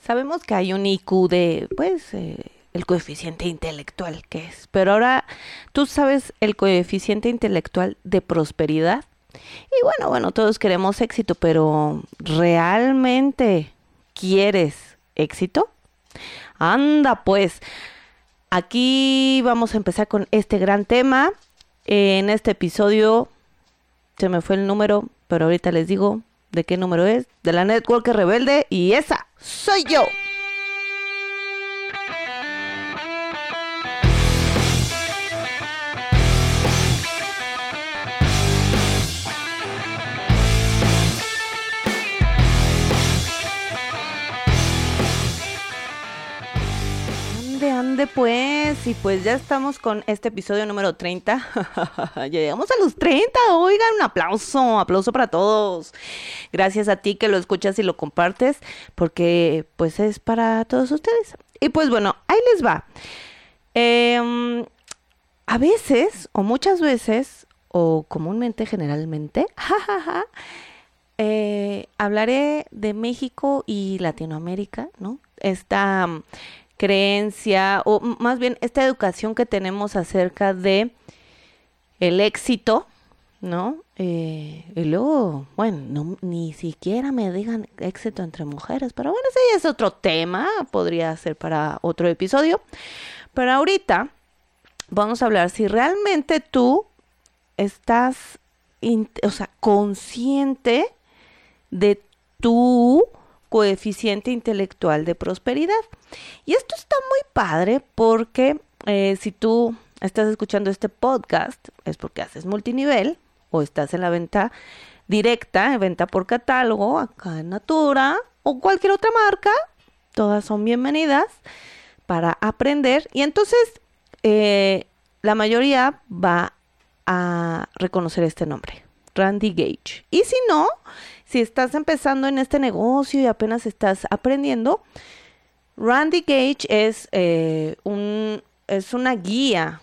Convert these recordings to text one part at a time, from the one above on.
Sabemos que hay un IQ de, pues, eh, el coeficiente intelectual que es. Pero ahora, ¿tú sabes el coeficiente intelectual de prosperidad? Y bueno, bueno, todos queremos éxito, pero ¿realmente quieres éxito? Anda, pues, aquí vamos a empezar con este gran tema. En este episodio se me fue el número, pero ahorita les digo de qué número es. De la Network Rebelde y esa soy yo. Pues, y pues ya estamos con este episodio número 30. ya llegamos a los 30, oigan, un aplauso, aplauso para todos. Gracias a ti que lo escuchas y lo compartes, porque pues es para todos ustedes. Y pues bueno, ahí les va. Em, a veces, o muchas veces, o comúnmente, generalmente, eh, hablaré de México y Latinoamérica, ¿no? Esta creencia o más bien esta educación que tenemos acerca de el éxito, ¿no? Eh, y luego, bueno, ni siquiera me digan éxito entre mujeres, pero bueno, ese es otro tema, podría ser para otro episodio. Pero ahorita vamos a hablar si realmente tú estás, o sea, consciente de tu coeficiente intelectual de prosperidad. Y esto está muy padre porque eh, si tú estás escuchando este podcast es porque haces multinivel o estás en la venta directa, en venta por catálogo, acá en Natura o cualquier otra marca, todas son bienvenidas para aprender y entonces eh, la mayoría va a reconocer este nombre, Randy Gage. Y si no, si estás empezando en este negocio y apenas estás aprendiendo, Randy Gage es, eh, un, es una guía,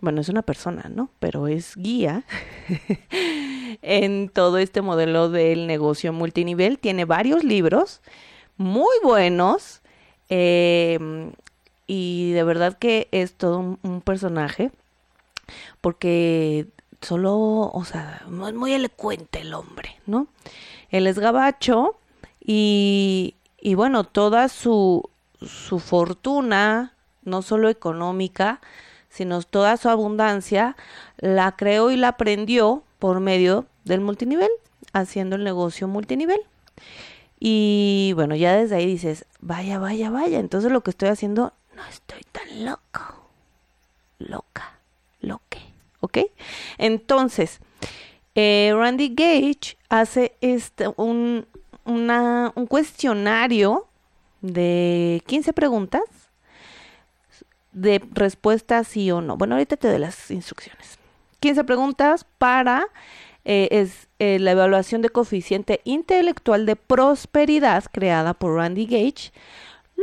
bueno, es una persona, ¿no? Pero es guía en todo este modelo del negocio multinivel. Tiene varios libros muy buenos em, y de verdad que es todo un personaje porque solo, o sea, es muy elocuente el hombre, ¿no? Él es gabacho y, y bueno, toda su, su fortuna, no solo económica, sino toda su abundancia, la creó y la aprendió por medio del multinivel, haciendo el negocio multinivel. Y bueno, ya desde ahí dices, vaya, vaya, vaya, entonces lo que estoy haciendo, no estoy tan loco, loca, loque. ¿Ok? Entonces, eh, Randy Gage hace este, un, un cuestionario de 15 preguntas de respuesta sí o no. Bueno, ahorita te doy las instrucciones. 15 preguntas para eh, es, eh, la evaluación de coeficiente intelectual de prosperidad creada por Randy Gage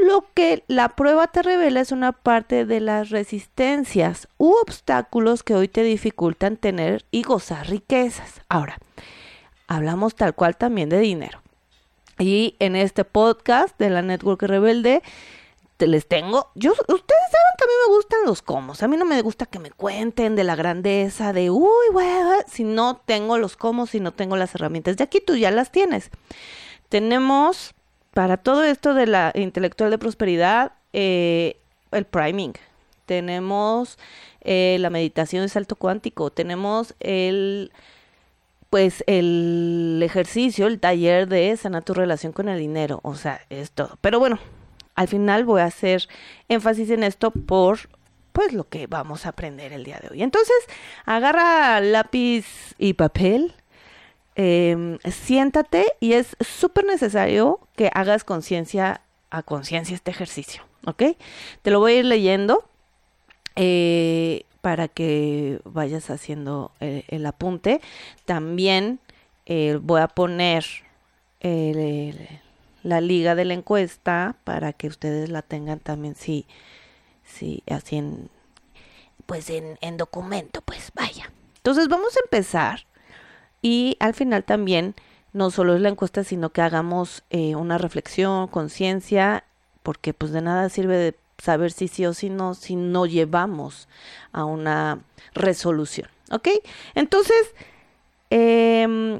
lo que la prueba te revela es una parte de las resistencias u obstáculos que hoy te dificultan tener y gozar riquezas. Ahora, hablamos tal cual también de dinero. Y en este podcast de la Network Rebelde, te les tengo. Yo, ustedes saben que a mí me gustan los comos. A mí no me gusta que me cuenten de la grandeza, de uy, güey, si no tengo los comos, si no tengo las herramientas. De aquí tú ya las tienes. Tenemos para todo esto de la intelectual de prosperidad, eh, el priming. Tenemos eh, la meditación de salto cuántico. Tenemos el pues el ejercicio, el taller de sanar tu relación con el dinero. O sea, es todo. Pero bueno, al final voy a hacer énfasis en esto por pues lo que vamos a aprender el día de hoy. Entonces, agarra lápiz y papel Em, siéntate y es súper necesario que hagas conciencia a conciencia este ejercicio, ¿ok? Te lo voy a ir leyendo eh, para que vayas haciendo eh, el apunte. También eh, voy a poner la liga de la encuesta para que ustedes la tengan también, si, si así en, pues en, en documento, pues vaya. Entonces vamos a empezar y al final también no solo es la encuesta, sino que hagamos eh, una reflexión, conciencia, porque pues de nada sirve de saber si sí o si no, si no llevamos a una resolución. ¿Ok? Entonces, em,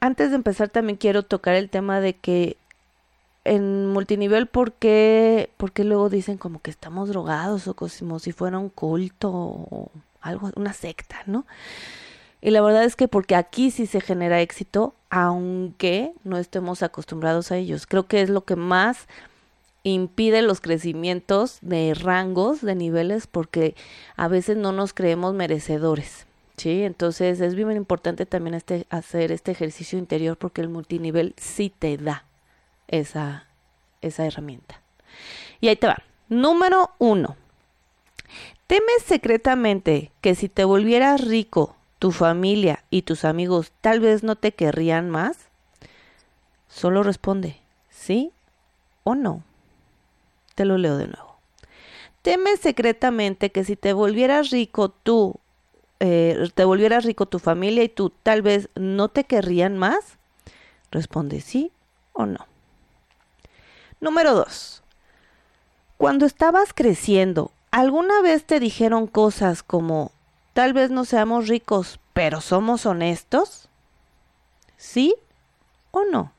antes de empezar también quiero tocar el tema de que en multinivel, ¿por qué, luego dicen como que estamos drogados o como si fuera un culto o algo, una secta, ¿no? Y la verdad es que porque aquí sí se genera éxito, aunque no estemos acostumbrados a ellos. Creo que es lo que más impide los crecimientos de rangos, de niveles, porque a veces no nos creemos merecedores. ¿sí? Entonces es bien importante también este, hacer este ejercicio interior porque el multinivel sí te da esa, esa herramienta. Y ahí te va. Número uno. ¿Temes secretamente que si te volvieras rico, tu familia y tus amigos tal vez no te querrían más? Solo responde, ¿sí o no? Te lo leo de nuevo. ¿Temes secretamente que si te volvieras rico tú, eh, te volvieras rico tu familia y tú tal vez no te querrían más? Responde sí o no. Número dos. Cuando estabas creciendo, ¿alguna vez te dijeron cosas como, tal vez no seamos ricos, pero somos honestos? ¿Sí o no?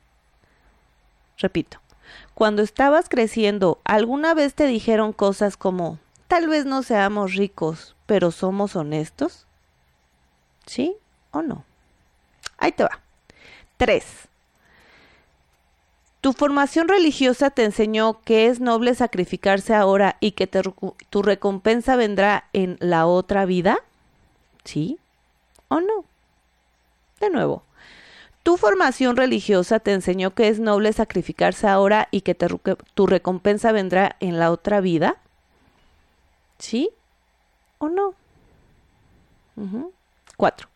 Repito, cuando estabas creciendo, ¿alguna vez te dijeron cosas como, tal vez no seamos ricos, pero somos honestos? ¿Sí o no? Ahí te va. Tres. Tu formación religiosa te enseñó que es noble sacrificarse ahora y que tu recompensa vendrá en la otra vida. ¿Sí o no? De nuevo, tu formación religiosa te enseñó que es noble sacrificarse ahora y que tu recompensa vendrá en la otra vida. ¿Sí o no? Cuatro.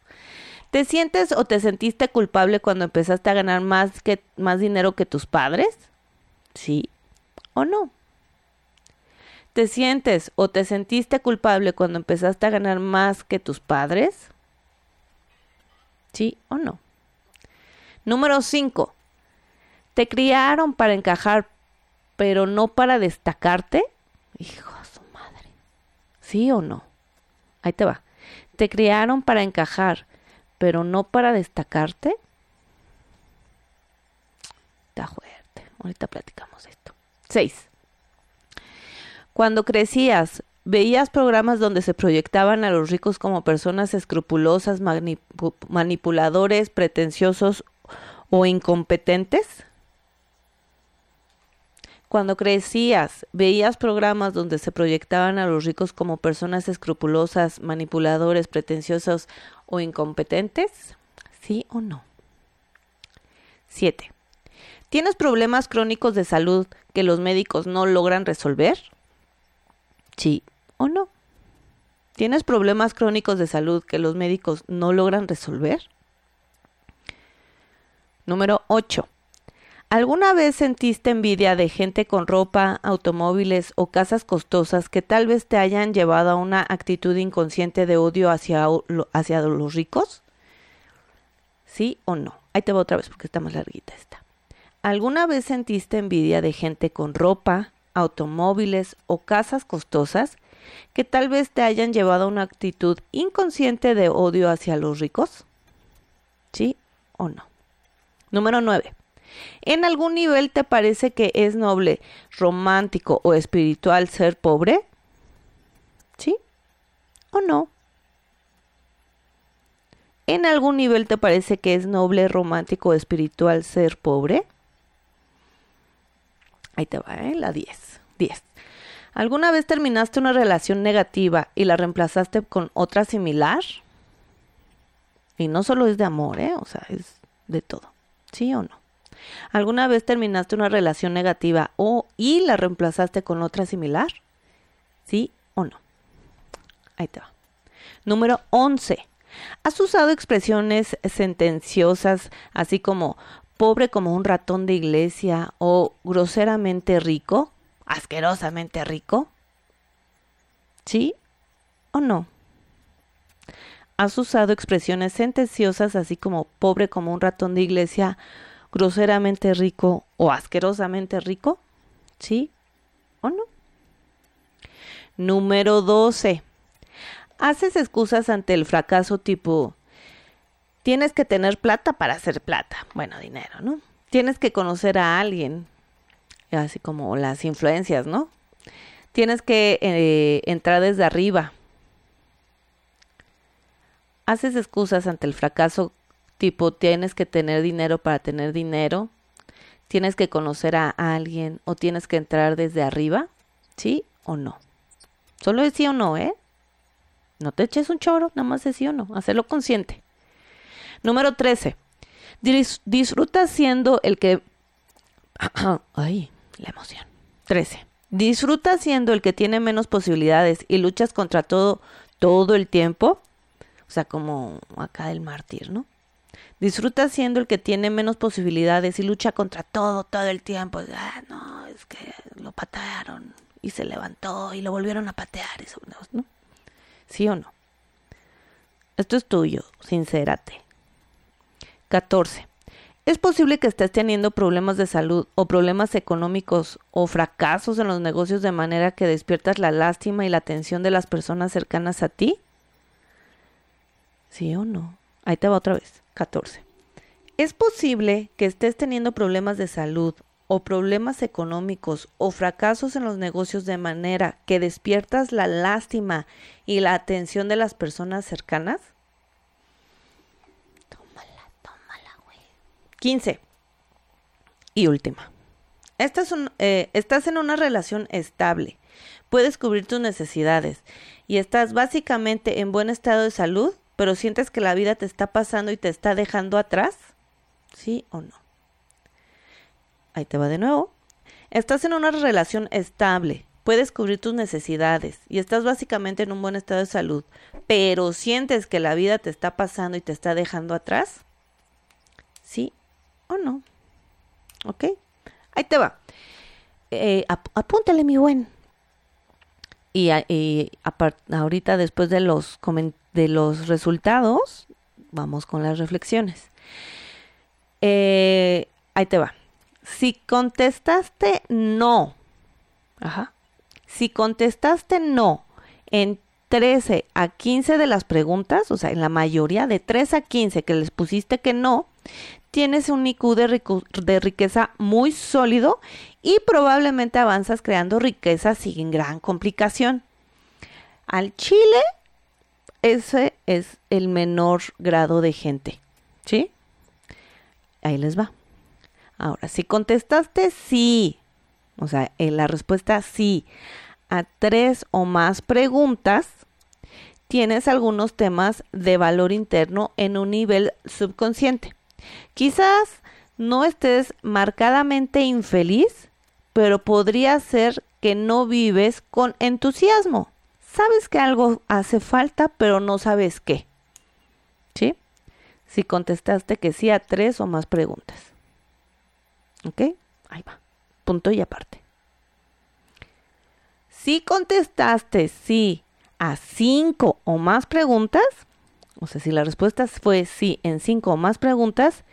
¿Te sientes o te sentiste culpable cuando empezaste a ganar más, que, más dinero que tus padres? ¿Sí o no? ¿Te sientes o te sentiste culpable cuando empezaste a ganar más que tus padres? ¿Sí o no? Número 5. ¿Te criaron para encajar, pero no para destacarte? Hijo de su madre. ¿Sí o no? Ahí te va. ¿Te criaron para encajar, pero no para destacarte. Está fuerte. Ahorita platicamos esto. 6. Cuando crecías, ¿veías programas donde se proyectaban a los ricos como personas escrupulosas, manipuladores, pretenciosos o incompetentes? Cuando crecías, ¿veías programas donde se proyectaban a los ricos como personas escrupulosas, manipuladores, pretenciosos o incompetentes? ¿Sí o no? 7. ¿Tienes problemas crónicos de salud que los médicos no logran resolver? ¿Sí o no? ¿Tienes problemas crónicos de salud que los médicos no logran resolver? Número 8. ¿Alguna vez sentiste envidia de gente con ropa, automóviles o casas costosas que tal vez te hayan llevado a una actitud inconsciente de odio hacia, hacia los ricos? ¿Sí o no? Ahí te va otra vez porque está más larguita esta. ¿Alguna vez sentiste envidia de gente con ropa, automóviles o casas costosas que tal vez te hayan llevado a una actitud inconsciente de odio hacia los ricos? ¿Sí o no? Número 9. ¿En algún nivel te parece que es noble, romántico o espiritual ser pobre? ¿Sí o no? ¿En algún nivel te parece que es noble, romántico o espiritual ser pobre? Ahí te va, ¿eh? La 10. 10. ¿Alguna vez terminaste una relación negativa y la reemplazaste con otra similar? Y no solo es de amor, ¿eh? O sea, es de todo. ¿Sí o no? ¿Alguna vez terminaste una relación negativa o y la reemplazaste con otra similar? ¿Sí o no? Ahí te va. Número 11. ¿Has usado expresiones sentenciosas así como pobre como un ratón de iglesia o groseramente rico? ¿Asquerosamente rico? ¿Sí o no? has usado expresiones sentenciosas así como pobre como un ratón de iglesia, groseramente rico o asquerosamente rico? ¿Sí o no? Número 12. Haces excusas ante el fracaso tipo, tienes que tener plata para hacer plata. Bueno, dinero, ¿no? Tienes que conocer a alguien, así como las influencias, ¿no? Tienes que eh, entrar desde arriba. Haces excusas ante el fracaso tipo tienes que tener dinero para tener dinero, tienes que conocer a alguien o tienes que entrar desde arriba, ¿sí o no? Solo es sí o no, ¿eh? No te eches un choro, nada más es sí o no, hacerlo consciente. Número 13. disfruta siendo el que... Ay, la emoción. 13. Disfruta siendo el que tiene menos posibilidades y luchas contra todo todo el tiempo. O sea, como acá el mártir, ¿no? Disfruta siendo el que tiene menos posibilidades y lucha contra todo todo el tiempo. Ah, no, es que lo patearon y se levantó y lo volvieron a patear. Eso, ¿no? ¿Sí o no? Esto es tuyo, sincérate. 14. Es posible que estés teniendo problemas de salud o problemas económicos o fracasos en los negocios de manera que despiertas la lástima y la atención de las personas cercanas a ti. ¿Sí o no? Ahí te va otra vez. 14. Es posible que estés teniendo problemas de salud o problemas económicos o fracasos en los negocios de manera que despiertas la lástima y la atención de las personas cercanas. 15. Y última. Eh, estás en una relación estable. Puedes cubrir tus necesidades y estás básicamente en buen estado de salud, pero sientes que la vida te está pasando y te está dejando atrás. ¿Sí o no? Ahí te va de nuevo. Estás en una relación estable, puedes cubrir tus necesidades y estás básicamente en un buen estado de salud, pero sientes que la vida te está pasando y te está dejando atrás. ¿Sí o no. ¿Ok? Ahí te va. Eh, apúntale, mi buen. Y, ahorita, después de los, de los resultados, vamos con las reflexiones. Eh, ahí te va. Si contestaste no, ajá. Si contestaste no en 13 a 15 de las preguntas, o sea, en la mayoría de 3 a 15 que les pusiste que no, tienes un IQ de, riqueza muy sólido y probablemente avanzas creando riqueza sin gran complicación. Al Chile, ese es el menor grado de gente. ¿Sí? Ahí les va. Ahora, si contestaste sí, o sea, en la respuesta sí a tres o más preguntas, tienes algunos temas de valor interno en un nivel subconsciente. Quizás no estés marcadamente infeliz, pero podría ser que no vives con entusiasmo. Sabes que algo hace falta, pero no sabes qué. ¿Sí? Si contestaste que sí a tres o más preguntas. ¿Ok? Ahí va. Punto y aparte. Si contestaste sí a cinco o más preguntas, o sea, si la respuesta fue sí en cinco o más preguntas,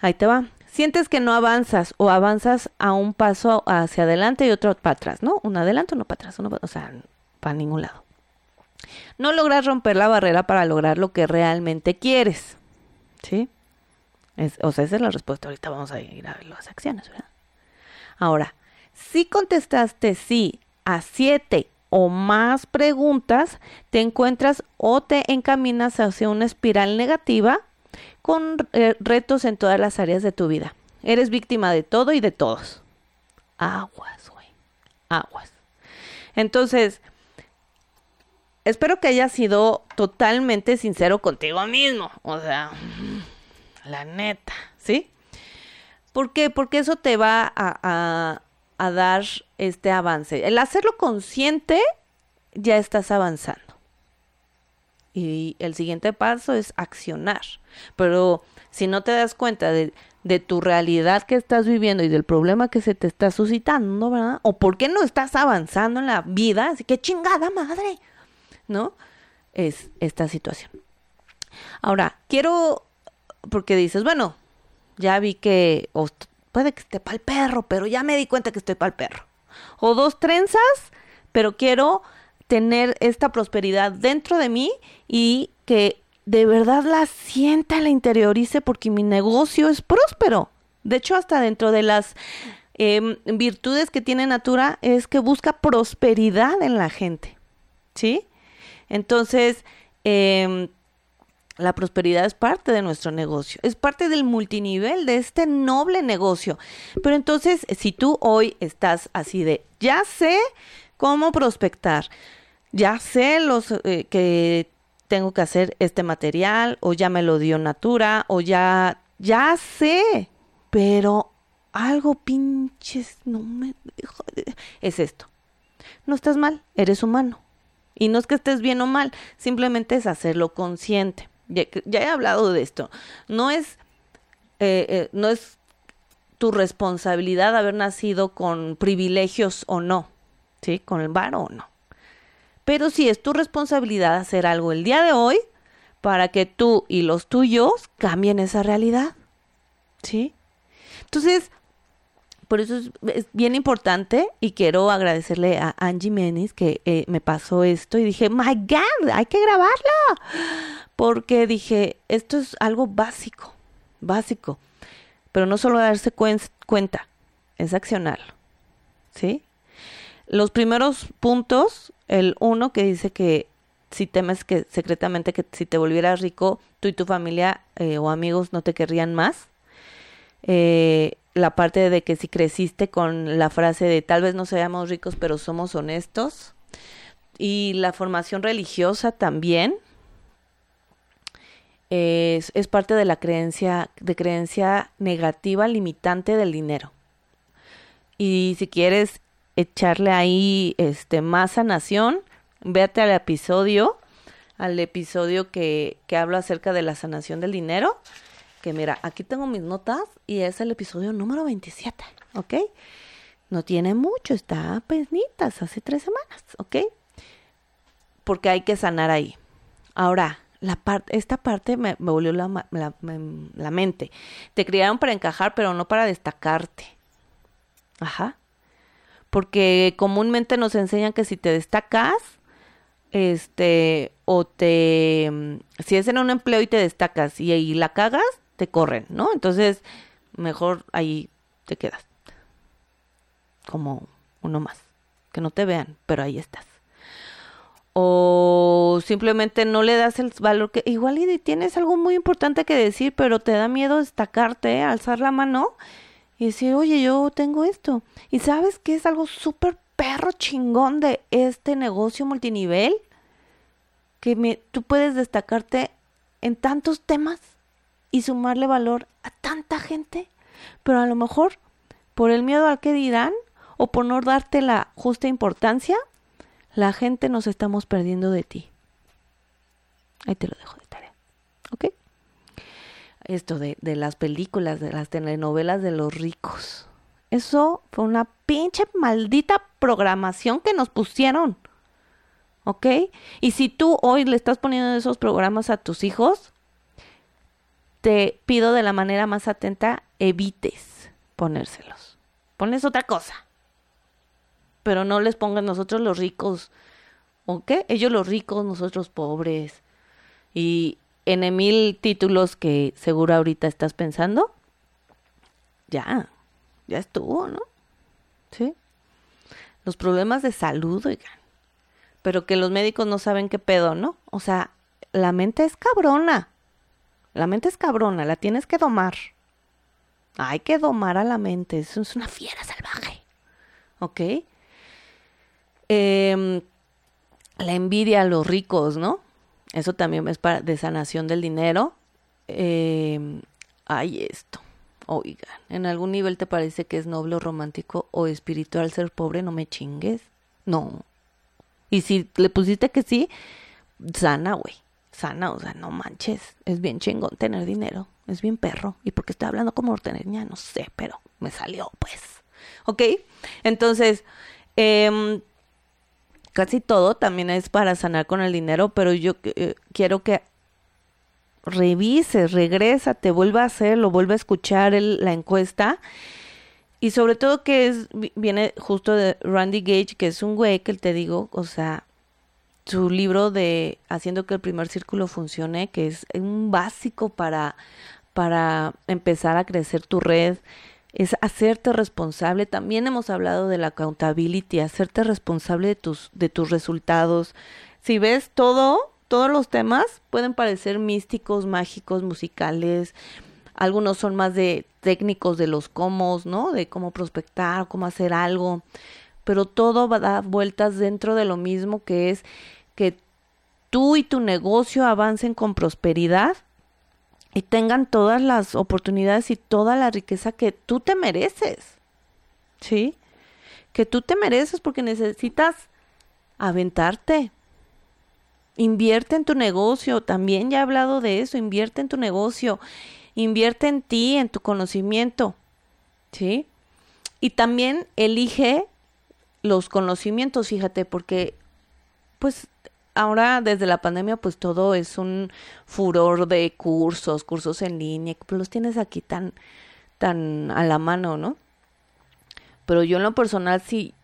ahí te va. Sientes que no avanzas o avanzas a un paso hacia adelante y otro para atrás, ¿no? Uno adelante, uno para atrás, uno o sea, para ningún lado. No logras romper la barrera para lograr lo que realmente quieres, ¿sí? o sea, esa es la respuesta. Ahorita vamos a ir a ver las acciones, ¿verdad? Ahora, si contestaste sí a siete o más preguntas, te encuentras o te encaminas hacia una espiral negativa con eh, retos en todas las áreas de tu vida. Eres víctima de todo y de todos. Aguas, güey. Aguas. Entonces, espero que hayas sido totalmente sincero contigo mismo. O sea, la neta, ¿sí? ¿Por qué? Porque eso te va a a dar este avance. El hacerlo consciente, ya estás avanzando. Y el siguiente paso es accionar. Pero si no te das cuenta de, tu realidad que estás viviendo y del problema que se te está suscitando, ¿verdad? O por qué no estás avanzando en la vida, así que chingada madre, ¿no? es esta situación. Ahora, quiero, porque dices, bueno, ya vi que, puede que esté para el perro, pero ya me di cuenta que estoy para el perro. O dos trenzas, pero quiero tener esta prosperidad dentro de mí y que de verdad la sienta, la interiorice porque mi negocio es próspero. De hecho, hasta dentro de las em, virtudes que tiene Natura es que busca prosperidad en la gente. ¿Sí? Entonces, eh, la prosperidad es parte de nuestro negocio, es parte del multinivel de este noble negocio. Pero entonces, si tú hoy estás así de, ya sé cómo prospectar, ya sé los eh, que tengo que hacer este material, o ya me lo dio Natura, o ya, ya sé, pero algo pinches, no me es esto. No estás mal, eres humano. Y no es que estés bien o mal, simplemente es hacerlo consciente ya, he hablado de esto, no es, eh, eh, no es tu responsabilidad haber nacido con privilegios o no, ¿sí? Con el bar o no. Pero sí es tu responsabilidad hacer algo el día de hoy para que tú y los tuyos cambien esa realidad, ¿sí? Entonces, por eso es, bien importante y quiero agradecerle a Angie Menis que eh, me pasó esto y dije, my God, hay que grabarlo porque dije, esto es algo básico, básico, pero no solo darse cuenta, es accionarlo, ¿sí? Los primeros puntos, el uno que dice que si temes que secretamente que si te volvieras rico, tú y tu familia eh, o amigos no te querrían más. Eh, la parte de que si creciste con la frase de tal vez no seamos ricos, pero somos honestos. Y la formación religiosa también, es, es parte de la creencia, de creencia negativa limitante del dinero. Y si quieres echarle ahí este más sanación, véate al episodio, al episodio que, que hablo acerca de la sanación del dinero. Que mira, aquí tengo mis notas y es el episodio número 27, ¿ok? No tiene mucho, está penitas, hace tres semanas, ¿ok? Porque hay que sanar ahí. Ahora, la esta parte me, volvió la, la, mente. Te criaron para encajar, pero no para destacarte. Ajá. Porque comúnmente nos enseñan que si te destacas, este, o te, si es en un empleo y te destacas y ahí la cagas, te corren, ¿no? Entonces, mejor ahí te quedas. Como uno más. Que no te vean, pero ahí estás o simplemente no le das el valor que igual y tienes algo muy importante que decir, pero te da miedo destacarte, alzar la mano y decir, oye, yo tengo esto. Y sabes que es algo súper perro chingón de este negocio multinivel, que me, tú puedes destacarte en tantos temas y sumarle valor a tanta gente, pero a lo mejor por el miedo al que dirán o por no darte la justa importancia, la gente nos estamos perdiendo de ti. Ahí te lo dejo de tarea. ¿Ok? Esto de, de las películas, de las telenovelas de los ricos. Eso fue una pinche maldita programación que nos pusieron. ¿Ok? Y si tú hoy le estás poniendo esos programas a tus hijos, te pido de la manera más atenta, evites ponérselos. Pones otra cosa pero no les pongan nosotros los ricos, ¿o qué? Ellos los ricos, nosotros pobres. Y en mil títulos que seguro ahorita estás pensando, ya, ya estuvo, ¿no? Sí. Los problemas de salud, oigan. Pero que los médicos no saben qué pedo, ¿no? O sea, la mente es cabrona. La mente es cabrona, la tienes que domar. Hay que domar a la mente, eso es una fiera salvaje. ¿Ok? Eh, la envidia a los ricos, ¿no? Eso también es para de sanación del dinero. Eh, hay esto. Oigan, ¿en algún nivel te parece que es noble o romántico o espiritual ser pobre? No me chingues. No. Y si le pusiste que sí, sana, güey. Sana, o sea, no manches. Es bien chingón tener dinero. Es bien perro. ¿Y porque estoy hablando como ya No sé, pero me salió, pues. ¿Ok? Entonces, eh, casi todo también es para sanar con el dinero, pero yo eh, quiero que revises, regresa, te vuelva a hacerlo, vuelva a escuchar la encuesta. Y sobre todo que es, viene justo de Randy Gage, que es un güey que te digo, o sea, su libro de Haciendo que el primer círculo funcione, que es un básico para, para empezar a crecer tu red, es hacerte responsable. También hemos hablado de la accountability, hacerte responsable de tus, de tus resultados. Si ves todo, todos los temas pueden parecer místicos, mágicos, musicales. Algunos son más de técnicos de los cómo, ¿no? De cómo prospectar, cómo hacer algo. Pero todo va a dar vueltas dentro de lo mismo que es que tú y tu negocio avancen con prosperidad y tengan todas las oportunidades y toda la riqueza que tú te mereces. ¿Sí? Que tú te mereces porque necesitas aventarte. Invierte en tu negocio, también ya he hablado de eso, invierte en tu negocio, invierte en ti, en tu conocimiento. ¿Sí? Y también elige los conocimientos, fíjate, porque pues ahora desde la pandemia pues todo es un furor de cursos, cursos en línea, pues los tienes aquí tan, tan a la mano, ¿no? Pero yo en lo personal sí,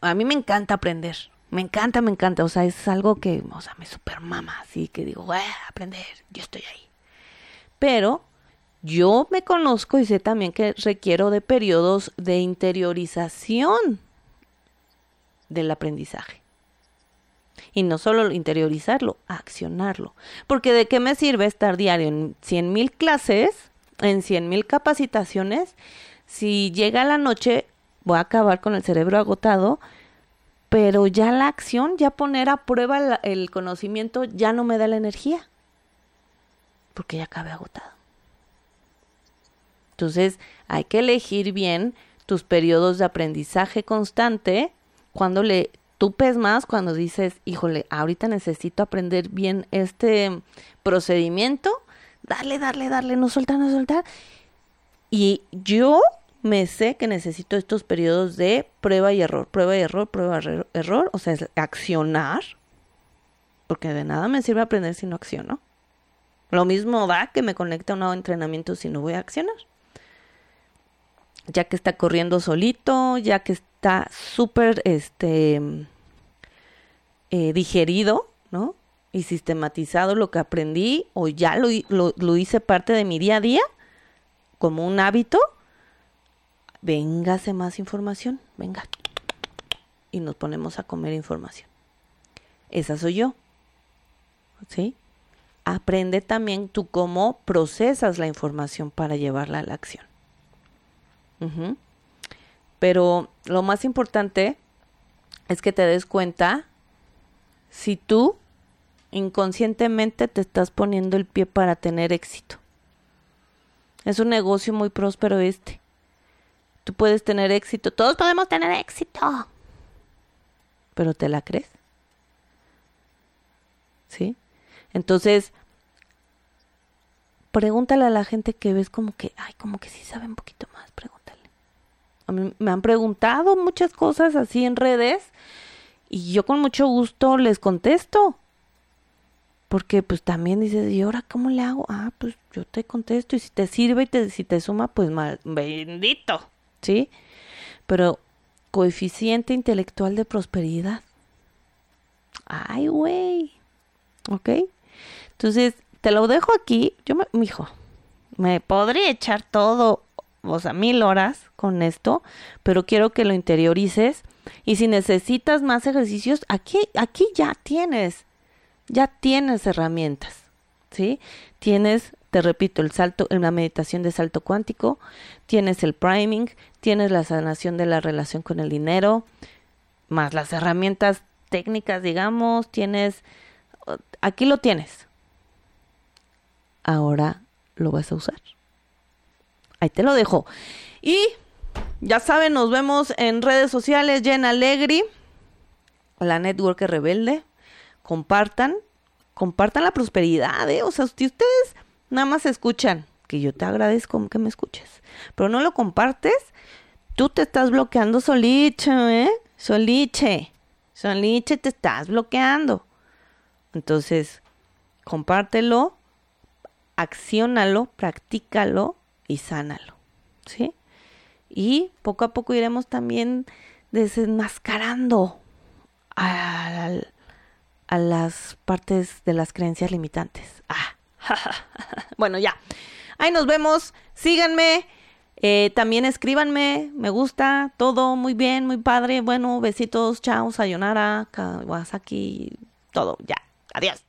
a mí me encanta aprender, me encanta, me encanta, o sea, es algo que, o sea, me super mama, así que digo, aprender, yo estoy ahí. Pero yo me conozco y sé también que requiero de periodos de interiorización del aprendizaje. Y no solo interiorizarlo, accionarlo. Porque de qué me sirve estar diario en 100 mil clases, en 100 mil capacitaciones, si llega la noche voy a acabar con el cerebro agotado, pero ya la acción, ya poner a prueba el conocimiento, ya no me da la energía, porque ya acabé agotado. Entonces hay que elegir bien tus periodos de aprendizaje constante cuando le tupes más cuando dices, híjole, ahorita necesito aprender bien este procedimiento, darle, darle, darle, no soltar, no soltar. Y yo me sé que necesito estos periodos de prueba y error, prueba y error, prueba y error, o sea, accionar, porque de nada me sirve aprender si no acciono. Lo mismo da que me conecte a un nuevo entrenamiento si no voy a accionar. Ya que está corriendo solito, ya que está súper este, eh, digerido, ¿no? Y sistematizado lo que aprendí o ya lo, lo, hice parte de mi día a día como un hábito, véngase más información, venga. Y nos ponemos a comer información. Esa soy yo. ¿Sí? Aprende también tú cómo procesas la información para llevarla a la acción. Pero lo más importante es que te des cuenta si tú inconscientemente te estás poniendo el pie para tener éxito. Es un negocio muy próspero este. Tú puedes tener éxito, todos podemos tener éxito. Pero ¿te la crees? ¿Sí? Entonces, pregúntale a la gente que ves como que, ay, como que sí sabe un poquito más, pregúntale. A mí me han preguntado muchas cosas así en redes y yo con mucho gusto les contesto. Porque pues también dices, ¿y ahora cómo le hago? Ah, pues yo te contesto y si te sirve y te, si te suma, pues mal, bendito, ¿sí? Pero coeficiente intelectual de prosperidad. Ay, güey. ¿Ok? Entonces, te lo dejo aquí. Yo, me, hijo, me podría echar todo o sea, mil horas con esto, pero quiero que lo interiorices. Y si necesitas más ejercicios, aquí, aquí ya tienes, ya tienes herramientas, ¿sí? Tienes, te repito, el salto, la meditación de salto cuántico, tienes el priming, tienes la sanación de la relación con el dinero, más las herramientas técnicas, digamos, tienes, aquí lo tienes. Ahora lo vas a usar. Ahí te lo dejo. Y ya saben, nos vemos en redes sociales, Jen Alegri, la Networker Rebelde. Compartan, compartan la prosperidad, ¿eh? O sea, si ustedes nada más escuchan, que yo te agradezco que me escuches, pero no lo compartes, tú te estás bloqueando soliche, ¿eh? Soliche. Soliche, te estás bloqueando. Entonces, compártelo, acciónalo, practícalo y sánalo. ¿Sí? Y poco a poco iremos también desenmascarando a, a las partes de las creencias limitantes. Ah, bueno, ya. Ahí nos vemos. Síganme. Eh, también escríbanme. Me gusta todo. Muy bien, muy padre. Bueno, besitos. Chao. Sayonara. Kawasaki. Todo. Ya. Adiós.